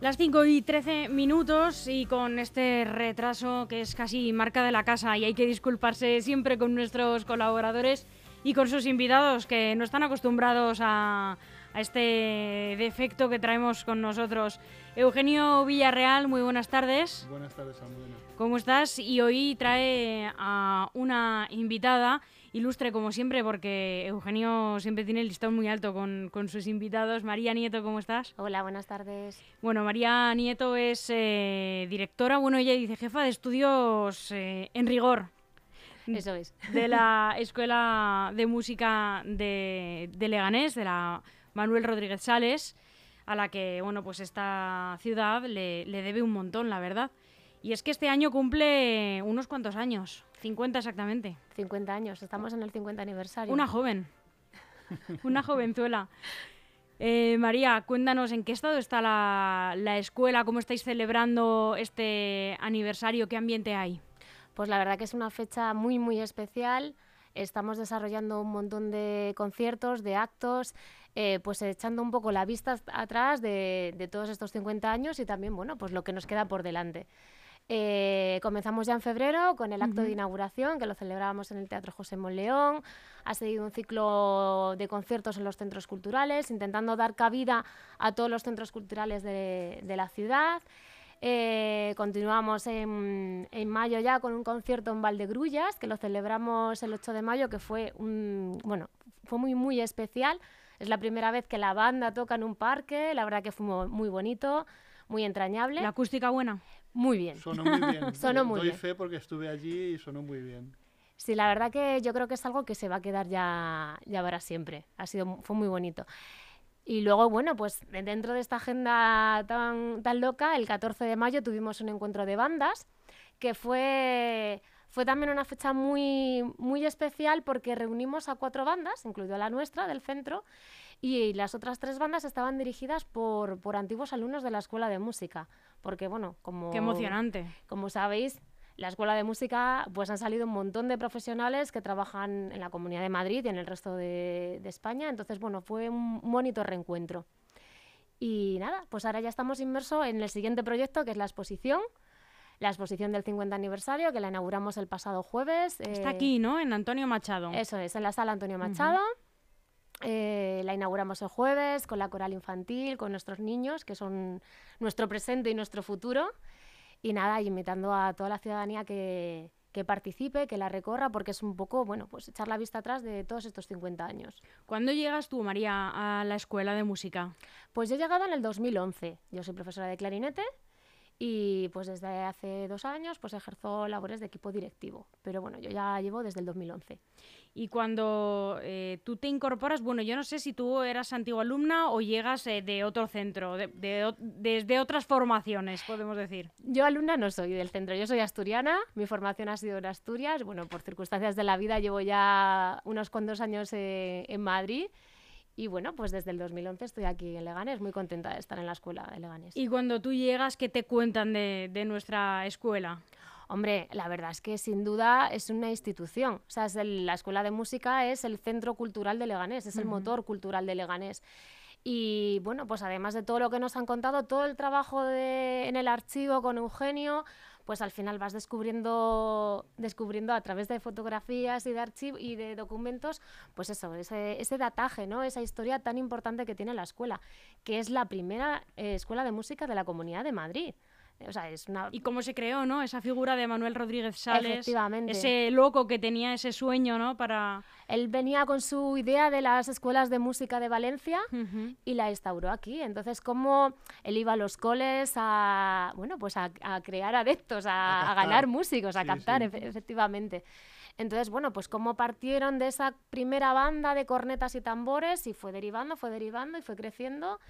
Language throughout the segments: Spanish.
Las 5 y 13 minutos y con este retraso que es casi marca de la casa y hay que disculparse siempre con nuestros colaboradores y con sus invitados que no están acostumbrados a, este defecto que traemos con nosotros. Eugenio Villarreal, muy buenas tardes. Buenas tardes, Almudena. ¿Cómo estás? Y hoy trae a una invitada ilustre como siempre, porque Eugenio siempre tiene el listón muy alto con, sus invitados. María Nieto, ¿cómo estás? Hola, buenas tardes. Bueno, María Nieto es eh, directora, bueno, ella dice jefa de estudios eh, en rigor. Eso es. De la Escuela de Música de, Leganés, de la Manuel Rodríguez Sales, a la que, bueno, pues esta ciudad le, le debe un montón, la verdad. Y es que este año cumple unos cuantos años. 50 exactamente. 50 años, estamos en el 50 aniversario. Una joven, una jovenzuela. Eh, María, cuéntanos en qué estado está la, la, escuela, cómo estáis celebrando este aniversario, qué ambiente hay. Pues la verdad que es una fecha muy, muy especial. Estamos desarrollando un montón de conciertos, de actos, eh, pues echando un poco la vista atrás de, de, todos estos 50 años y también, bueno, pues lo que nos queda por delante. Eh, comenzamos ya en febrero con el acto de inauguración, que lo celebrábamos en el Teatro José Monleón. Ha seguido un ciclo de conciertos en los centros culturales, intentando dar cabida a todos los centros culturales de, la ciudad. Eh, continuamos en, mayo ya con un concierto en Valdegrullas, que lo celebramos el 8 de mayo, que fue, un, bueno, fue muy, muy especial. Es la primera vez que la banda toca en un parque, la verdad que fue muy bonito, muy entrañable. ¿La acústica buena? Muy bien. Sonó muy bien. sonó muy Doy fe porque estuve allí y sonó muy bien. Sí, la verdad que yo creo que es algo que se va a quedar ya, ya para siempre. Ha sido, fue muy bonito. Y luego, bueno, pues dentro de esta agenda tan, tan loca, el 14 de mayo tuvimos un encuentro de bandas que fue, fue también una fecha muy, muy especial porque reunimos a cuatro bandas, incluido la nuestra del centro, y las otras tres bandas estaban dirigidas por, por antiguos alumnos de la Escuela de Música. Porque, bueno, como... Qué emocionante. Como sabéis, la Escuela de Música, pues han salido un montón de profesionales que trabajan en la Comunidad de Madrid y en el resto de, España. Entonces, bueno, fue un bonito reencuentro. Y nada, pues ahora ya estamos inmersos en el siguiente proyecto, que es la exposición. La exposición del 50 aniversario, que la inauguramos el pasado jueves. Está aquí, ¿no? En Antonio Machado. Eso es, en la sala Antonio Machado. Eh, la inauguramos el jueves con la coral infantil, con nuestros niños, que son nuestro presente y nuestro futuro. Y nada, invitando a toda la ciudadanía que, que participe, que la recorra, porque es un poco, bueno, pues echar la vista atrás de todos estos 50 años. ¿Cuándo llegas tú, María, a la escuela de música? Pues yo he llegado en el 2011. Yo soy profesora de clarinete y pues desde hace dos años pues ejerzo labores de equipo directivo. Pero bueno, yo ya llevo desde el 2011. Y cuando eh, tú te incorporas, bueno, yo no sé si tú eras antigua alumna o llegas eh, de otro centro, de, desde otras formaciones, podemos decir. Yo alumna no soy del centro, yo soy asturiana, mi formación ha sido en Asturias, bueno, por circunstancias de la vida llevo ya unos cuantos años eh, en Madrid y bueno, pues desde el 2011 estoy aquí en Leganés, muy contenta de estar en la escuela de Leganés. ¿Y cuando tú llegas, qué te cuentan de, de nuestra escuela? Hombre, la verdad es que sin duda es una institución. O sea, es la Escuela de Música es el centro cultural de Leganés, es el motor cultural de Leganés. Y bueno, pues además de todo lo que nos han contado, todo el trabajo de, en el archivo con Eugenio, pues al final vas descubriendo, descubriendo a través de fotografías y de archivos y de documentos, pues eso, ese, ese dataje, ¿no? Esa historia tan importante que tiene la escuela, que es la primera eh, escuela de música de la Comunidad de Madrid. Y cómo se creó, ¿no? Esa figura de Manuel Rodríguez Sales. Efectivamente. Ese loco que tenía ese sueño, ¿no? Para... Él venía con su idea de las escuelas de música de Valencia y la instauró aquí. Entonces, cómo él iba a los coles a, bueno, pues a, crear adeptos, a, ganar músicos, a captar, efectivamente. Entonces, bueno, pues cómo partieron de esa primera banda de cornetas y tambores y fue derivando, fue derivando y fue creciendo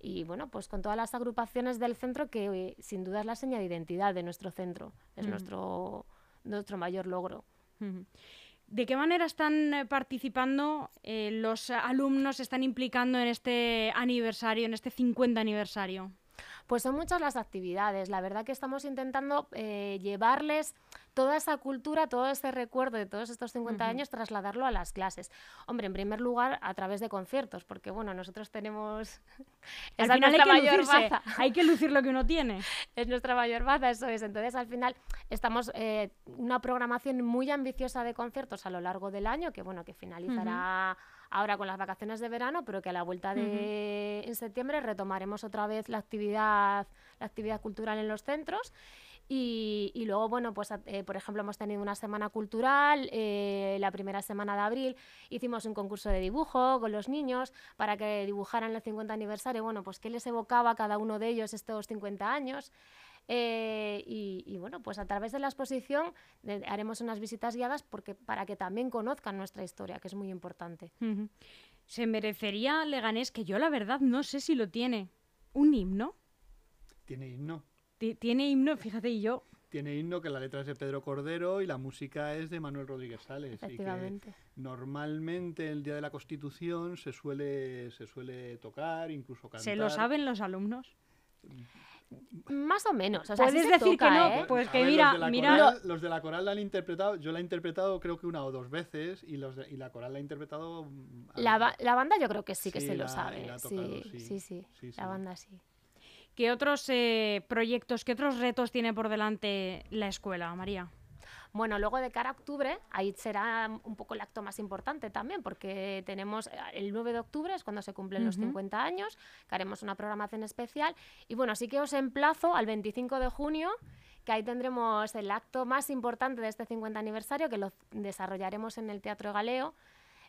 y bueno, pues con todas las agrupaciones del centro que eh, sin duda es la seña de identidad de nuestro centro, es nuestro, nuestro mayor logro. ¿De qué manera están eh, participando eh, los alumnos, están implicando en este aniversario, en este 50 aniversario? Pues son muchas las actividades. La verdad que estamos intentando llevarles toda esa cultura, todo ese recuerdo de todos estos 50 años, trasladarlo a las clases. Hombre, en primer lugar, a través de conciertos, porque bueno, nosotros tenemos... al final hay que, mayor baza. hay que lucir lo que uno tiene. es nuestra mayor baza, eso es. Entonces, al final, estamos eh, una programación muy ambiciosa de conciertos a lo largo del año, que bueno, que finalizará ahora con las vacaciones de verano, pero que a la vuelta de en septiembre retomaremos otra vez la actividad, la actividad cultural en los centros. Y, luego, bueno, pues eh, por ejemplo, hemos tenido una semana cultural, eh, la primera semana de abril hicimos un concurso de dibujo con los niños para que dibujaran el 50 aniversario, bueno, pues qué les evocaba a cada uno de ellos estos 50 años. Eh, y, bueno, pues a través de la exposición haremos unas visitas guiadas porque, para que también conozcan nuestra historia, que es muy importante. Se merecería Leganés, que yo la verdad no sé si lo tiene, un himno. Tiene himno. Tiene himno, fíjate, y yo tiene himno que la letra es de Pedro Cordero y la música es de Manuel Rodríguez Sales. Efectivamente. normalmente el día de la Constitución se suele, se suele tocar, incluso cantar. ¿Se lo saben los alumnos? Más o menos. Puedes decir que no, ¿eh? pues que mira, los de, mira. Coral, los de la coral la han interpretado, yo la he interpretado creo que una o dos veces y los y la coral la ha interpretado. Mm, la, la, banda yo creo que sí que se lo sabe. sí, sí, sí, La banda sí. ¿Qué otros eh, proyectos, qué otros retos tiene por delante la escuela, María? Bueno, luego de cara a octubre, ahí será un poco el acto más importante también, porque tenemos eh, el 9 de octubre, es cuando se cumplen los 50 años, que haremos una programación especial. Y bueno, sí que os emplazo al 25 de junio, que ahí tendremos el acto más importante de este 50 aniversario, que lo desarrollaremos en el Teatro Galeo.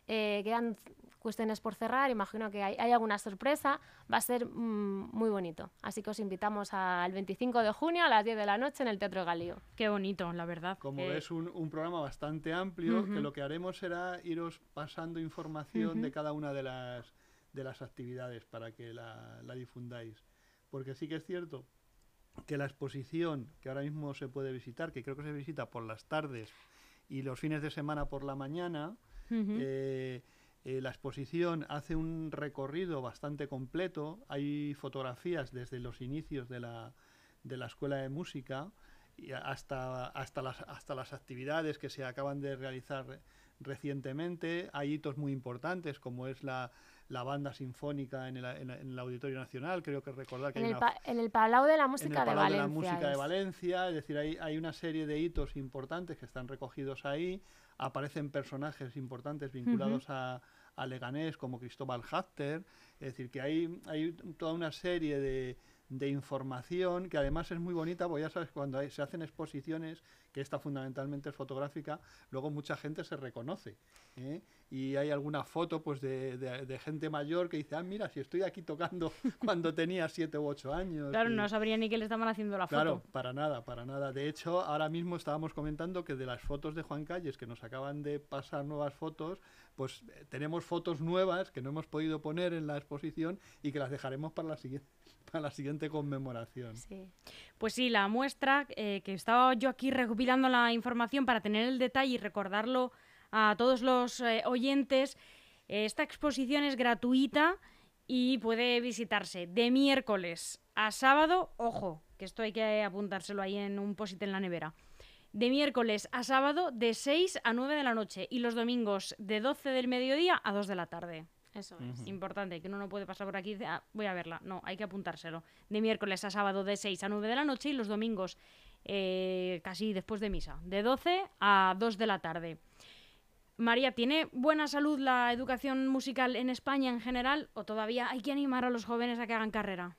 Eh, quedan cuestiones por cerrar, imagino que hay, alguna sorpresa, va a ser mm, muy bonito. Así que os invitamos al 25 de junio a las 10 de la noche en el Teatro Galío. Qué bonito, la verdad. Como es un, programa bastante amplio, que lo que haremos será iros pasando información de cada una de las, de las actividades para que la, la difundáis. Porque sí que es cierto que la exposición que ahora mismo se puede visitar, que creo que se visita por las tardes y los fines de semana por la mañana, eh, la exposición hace un recorrido bastante completo. Hay fotografías desde los inicios de la, de la escuela de música y hasta, hasta, las, hasta las actividades que se acaban de realizar recientemente. Hay hitos muy importantes como es la, la banda sinfónica en el, en, el, Auditorio Nacional, creo que recordar que en, hay el, en el Palau de la Música de Valencia. De la Música de Valencia, es decir, hay, hay una serie de hitos importantes que están recogidos ahí aparecen personajes importantes vinculados a, Leganés como Cristóbal Hafter, es decir, que hay, hay toda una serie de, de información que además es muy bonita, porque ya sabes, cuando se hacen exposiciones, que esta fundamentalmente es fotográfica, luego mucha gente se reconoce. ¿eh? Y hay alguna foto pues de, de, gente mayor que dice, ah, mira, si estoy aquí tocando cuando tenía siete u ocho años. Claro, no sabría ni que le estaban haciendo la foto. Claro, para nada, para nada. De hecho, ahora mismo estábamos comentando que de las fotos de Juan Calles, que nos acaban de pasar nuevas fotos, pues eh, tenemos fotos nuevas que no hemos podido poner en la exposición y que las dejaremos para la siguiente la siguiente conmemoración. Pues sí, la muestra, eh, que estaba yo aquí recopilando la información para tener el detalle y recordarlo a todos los eh, oyentes, eh, esta exposición es gratuita y puede visitarse de miércoles a sábado, ojo, que esto hay que apuntárselo ahí en un posit en la nevera. De miércoles a sábado de 6 a 9 de la noche y los domingos de 12 del mediodía a 2 de la tarde. Eso es. Importante, que uno no puede pasar por aquí y decir, ah, voy a verla. No, hay que apuntárselo. De miércoles a sábado de 6 a 9 de la noche y los domingos eh, casi después de misa, de 12 a 2 de la tarde. María, ¿tiene buena salud la educación musical en España en general o todavía hay que animar a los jóvenes a que hagan carrera?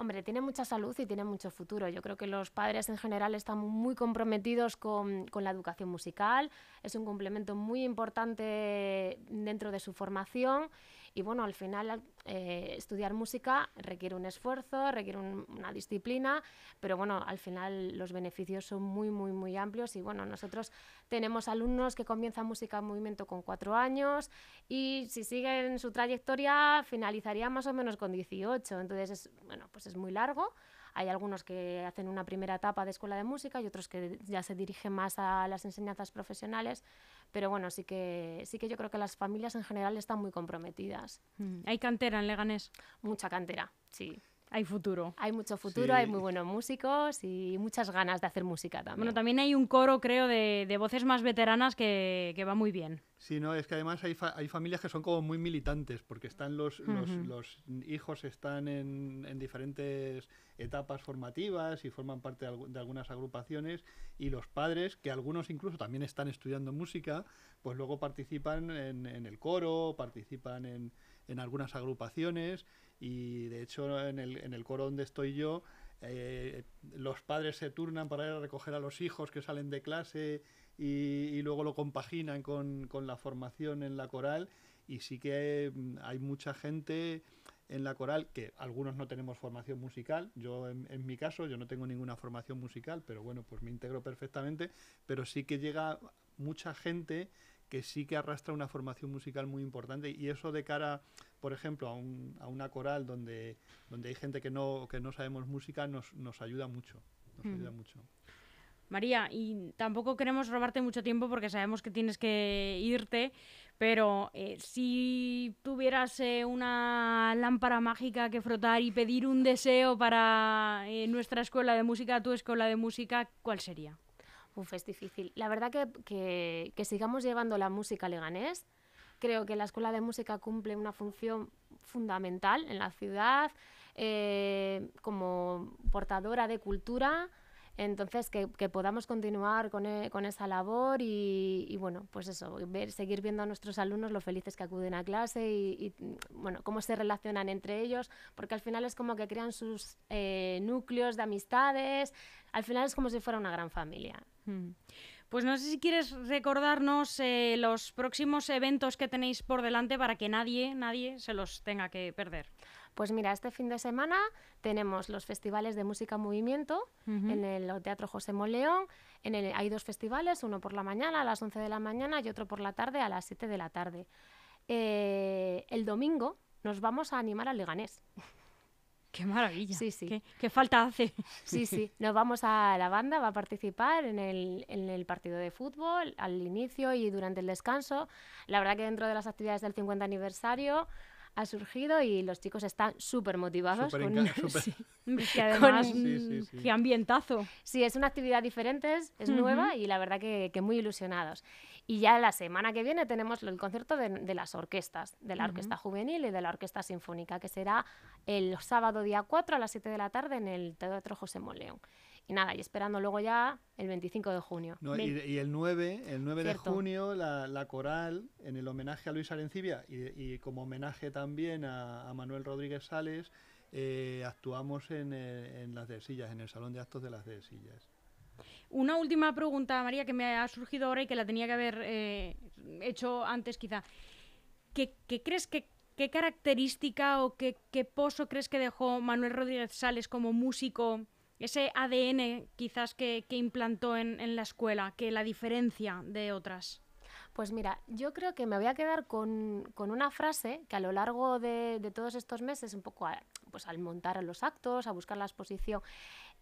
Hombre, tiene mucha salud y tiene mucho futuro. Yo creo que los padres en general están muy comprometidos con, con, la educación musical. Es un complemento muy importante dentro de su formación y bueno, al final eh, estudiar música requiere un esfuerzo, requiere una disciplina, pero bueno, al final los beneficios son muy, muy, muy amplios y bueno, nosotros tenemos alumnos que comienzan música en movimiento con cuatro años y si siguen su trayectoria finalizaría más o menos con 18, entonces es, bueno, pues es muy largo. Hay algunos que hacen una primera etapa de escuela de música y otros que ya se dirigen más a las enseñanzas profesionales, pero bueno, sí que, sí que yo creo que las familias en general están muy comprometidas. Mm. ¿Hay cantera en Leganés? Mucha cantera, sí. Hay futuro. Hay mucho futuro, hay muy buenos músicos y muchas ganas de hacer música también. Bueno, también hay un coro, creo, de, de voces más veteranas que, que, va muy bien. Sí, no, es que además hay, hay familias que son como muy militantes, porque están los, los, los hijos están en, en, diferentes etapas formativas y forman parte de, de, algunas agrupaciones, y los padres, que algunos incluso también están estudiando música, pues luego participan en, en el coro, participan en, en algunas agrupaciones y de hecho en el, en el coro donde estoy yo eh, los padres se turnan para ir a recoger a los hijos que salen de clase y, luego lo compaginan con, con, la formación en la coral. Y sí que mm, hay mucha gente en la coral que algunos no tenemos formación musical. Yo en, en, mi caso yo no tengo ninguna formación musical pero bueno pues me integro perfectamente. Pero sí que llega mucha gente que sí que arrastra una formación musical muy importante. Y eso de cara, por ejemplo, a, un, a una coral donde, donde hay gente que no, que no sabemos música nos, nos ayuda mucho. Nos mm. ayuda mucho. María, y tampoco queremos robarte mucho tiempo porque sabemos que tienes que irte, pero eh, si tuvieras eh, una lámpara mágica que frotar y pedir un deseo para eh, nuestra escuela de música, tu escuela de música, ¿cuál sería? Uf, es difícil. La verdad que, que, que sigamos llevando la música leganés. Creo que la Escuela de Música cumple una función fundamental en la ciudad eh, como portadora de cultura. Entonces, que, que podamos continuar con, e, con esa labor y, y, bueno, pues eso, ver, seguir viendo a nuestros alumnos lo felices que acuden a clase y, y, bueno, cómo se relacionan entre ellos, porque al final es como que crean sus eh, núcleos de amistades, al final es como si fuera una gran familia. Mm. Pues no sé si quieres recordarnos eh, los próximos eventos que tenéis por delante para que nadie, nadie se los tenga que perder. Pues mira, este fin de semana tenemos los festivales de música movimiento uh -huh. en el Teatro José Moleón. En el, hay dos festivales, uno por la mañana a las 11 de la mañana y otro por la tarde a las 7 de la tarde. Eh, el domingo nos vamos a animar al Leganés. Qué maravilla. Sí, sí. ¿Qué, ¿Qué, falta hace? Sí, sí. Nos vamos a la banda, va a participar en el, en el partido de fútbol al inicio y durante el descanso. La verdad que dentro de las actividades del 50 aniversario ha surgido y los chicos están súper motivados. Super con... super... Sí. que además, con... sí, sí, qué ambientazo. Sí, es una actividad diferente, es uh -huh. nueva y la verdad que, que, muy ilusionados. Y ya la semana que viene tenemos el concierto de, de las orquestas, de la uh -huh. Orquesta Juvenil y de la Orquesta Sinfónica, que será el sábado día 4 a las 7 de la tarde en el Teatro José Moleón. Y nada, y esperando luego ya el 25 de junio. No, y, y, el 9, el 9 de junio, la, la, coral, en el homenaje a Luis Arencibia y, y como homenaje también a, a Manuel Rodríguez Sales, eh, actuamos en, eh, en las de Sillas, en el Salón de Actos de las de Sillas. Una última pregunta, María, que me ha surgido ahora y que la tenía que haber eh, hecho antes quizá. ¿Qué, qué crees que qué característica o qué, qué, pozo crees que dejó Manuel Rodríguez Sales como músico, ese ADN quizás que, que implantó en, en, la escuela, que la diferencia de otras? Pues mira, yo creo que me voy a quedar con, con una frase que a lo largo de, de todos estos meses, un poco a, pues al montar los actos, a buscar la exposición,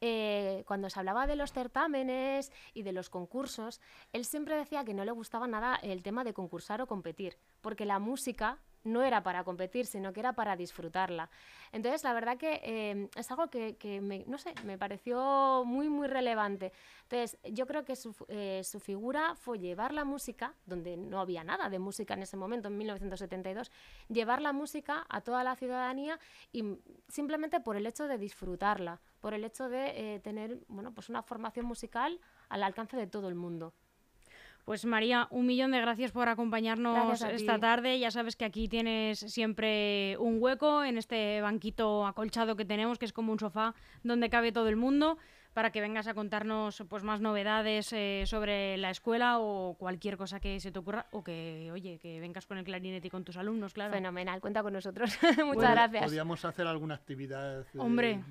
eh, cuando se hablaba de los certámenes y de los concursos, él siempre decía que no le gustaba nada el tema de concursar o competir, porque la música no era para competir, sino que era para disfrutarla. Entonces, la verdad que eh, es algo que, me, no sé, me pareció muy, muy relevante. Entonces, yo creo que su, eh, su, figura fue llevar la música, donde no había nada de música en ese momento, en 1972, llevar la música a toda la ciudadanía y simplemente por el hecho de disfrutarla, por el hecho de eh, tener, bueno, pues una formación musical al alcance de todo el mundo. Pues María, un millón de gracias por acompañarnos esta tarde. Ya sabes que aquí tienes siempre un hueco en este banquito acolchado que tenemos, que es como un sofá donde cabe todo el mundo, para que vengas a contarnos pues más novedades eh, sobre la escuela o cualquier cosa que se te ocurra o que, oye, que vengas con el clarinete y con tus alumnos, claro. Fenomenal, cuenta con nosotros. Muchas bueno, gracias. Podríamos hacer alguna actividad eh, Hombre.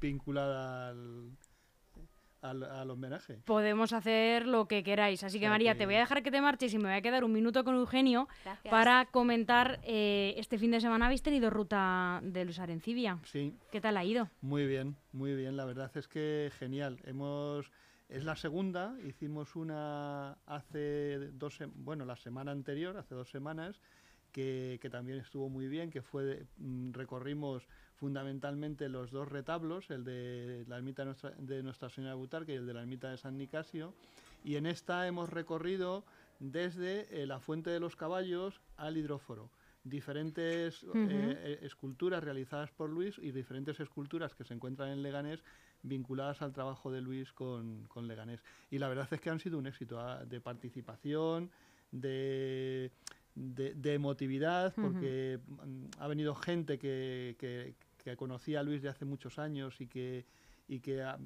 vinculada al al, al, homenaje. Podemos hacer lo que queráis. Así que, María, que... te voy a dejar que te marches y me voy a quedar un minuto con Eugenio Gracias. para comentar. Eh, este fin de semana habéis tenido ruta de Luz Arencibia. Sí. ¿Qué tal ha ido? Muy bien, muy bien. La verdad es que genial. Hemos. Es la segunda, hicimos una hace dos, bueno, la semana anterior, hace dos semanas, que, también estuvo muy bien, que fue, mm, recorrimos fundamentalmente los dos retablos, el de la ermita de Nuestra, Señora de Butarque y el de la ermita de San Nicasio, y en esta hemos recorrido desde eh, la Fuente de los Caballos al hidróforo. Diferentes eh, eh, esculturas realizadas por Luis y diferentes esculturas que se encuentran en Leganés vinculadas al trabajo de Luis con, con Leganés. Y la verdad es que han sido un éxito ah, de participación, de, de, emotividad, porque mm, ha venido gente que, que, conocía a Luis de hace muchos años y que, y que ha,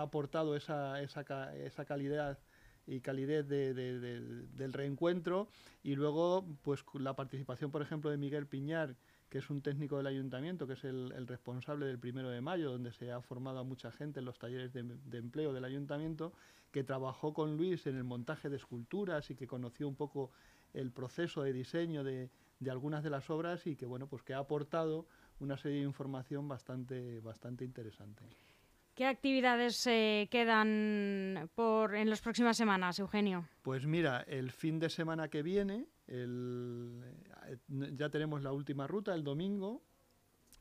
aportado esa, esa, esa calidad y calidez del reencuentro. Y luego pues la participación por ejemplo de Miguel Piñar que es un técnico del ayuntamiento, que es el, responsable del primero de mayo, donde se ha formado a mucha gente en los talleres de, empleo del ayuntamiento, que trabajó con Luis en el montaje de esculturas y que conoció un poco el proceso de diseño de, algunas de las obras y que bueno pues que ha aportado una serie de información bastante bastante interesante. ¿Qué actividades quedan por en las próximas semanas, Eugenio? Pues mira, el fin de semana que viene, ya tenemos la última ruta, el domingo,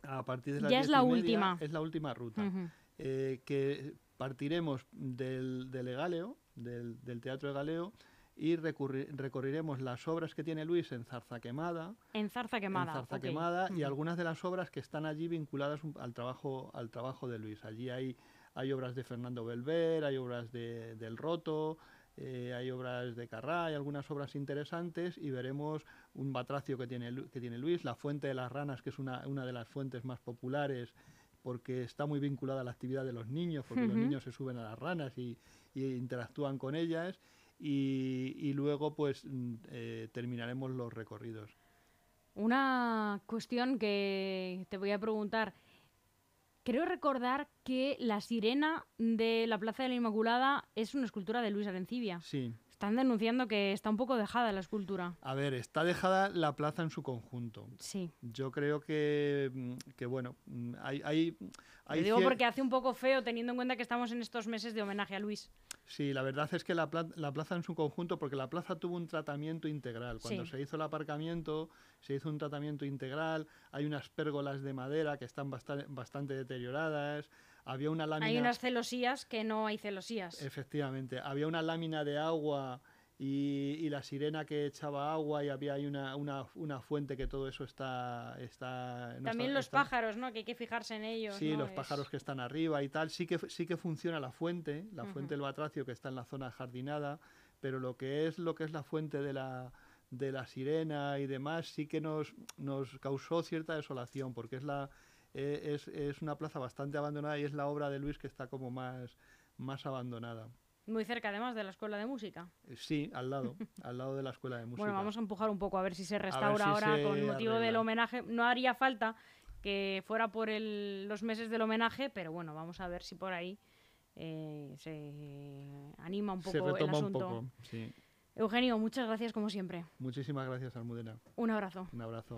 a partir de las Ya es la última. Es la última ruta. Eh, que partiremos del, del Egaleo, del, Teatro de Galeo, y recorriremos las obras que tiene Luis en Zarza Quemada. En Zarza Quemada. En Zarza Quemada y algunas de las obras que están allí vinculadas al trabajo, al trabajo de Luis. Allí hay, hay obras de Fernando Belver, hay obras de, del Roto, eh, hay obras de Carrá, hay algunas obras interesantes y veremos un batracio que tiene, que tiene Luis, la Fuente de las Ranas, que es una, una de las fuentes más populares porque está muy vinculada a la actividad de los niños, porque los niños se suben a las ranas y, y interactúan con ellas y, luego pues mm, eh, terminaremos los recorridos. Una cuestión que te voy a preguntar. Creo recordar que la sirena de la Plaza de la Inmaculada es una escultura de Luis Arencibia. Sí. Están denunciando que está un poco dejada la escultura. A ver, está dejada la plaza en su conjunto. Sí. Yo creo que, mm, bueno, mm, hay... hay, hay digo porque hace un poco feo teniendo en cuenta que estamos en estos meses de homenaje a Luis. Sí, la verdad es que la, plaza en su conjunto, porque la plaza tuvo un tratamiento integral. Cuando se hizo el aparcamiento, se hizo un tratamiento integral. Hay unas pérgolas de madera que están bastante, bastante deterioradas había una lámina... Hay unas celosías que no hay celosías. Efectivamente, había una lámina de agua y, la sirena que echaba agua y había ahí una, una, fuente que todo eso está... está También los pájaros, ¿no? Que hay que fijarse en ellos. Sí, los pájaros que están arriba y tal. Sí que, sí que funciona la fuente, la fuente del batracio que está en la zona jardinada, pero lo que es, lo que es la fuente de la de la sirena y demás sí que nos, nos causó cierta desolación porque es la eh, es, es, una plaza bastante abandonada y es la obra de Luis que está como más, más abandonada. Muy cerca además de la escuela de música. Eh, sí, al lado, al lado de la escuela de música. Bueno, vamos a empujar un poco a ver si se restaura ahora con motivo del homenaje. No haría falta que fuera por el, los meses del homenaje, pero bueno, vamos a ver si por ahí eh, se anima un poco el asunto. Un poco, sí. Eugenio, muchas gracias como siempre. Muchísimas gracias, Almudena. Un abrazo. Un abrazo.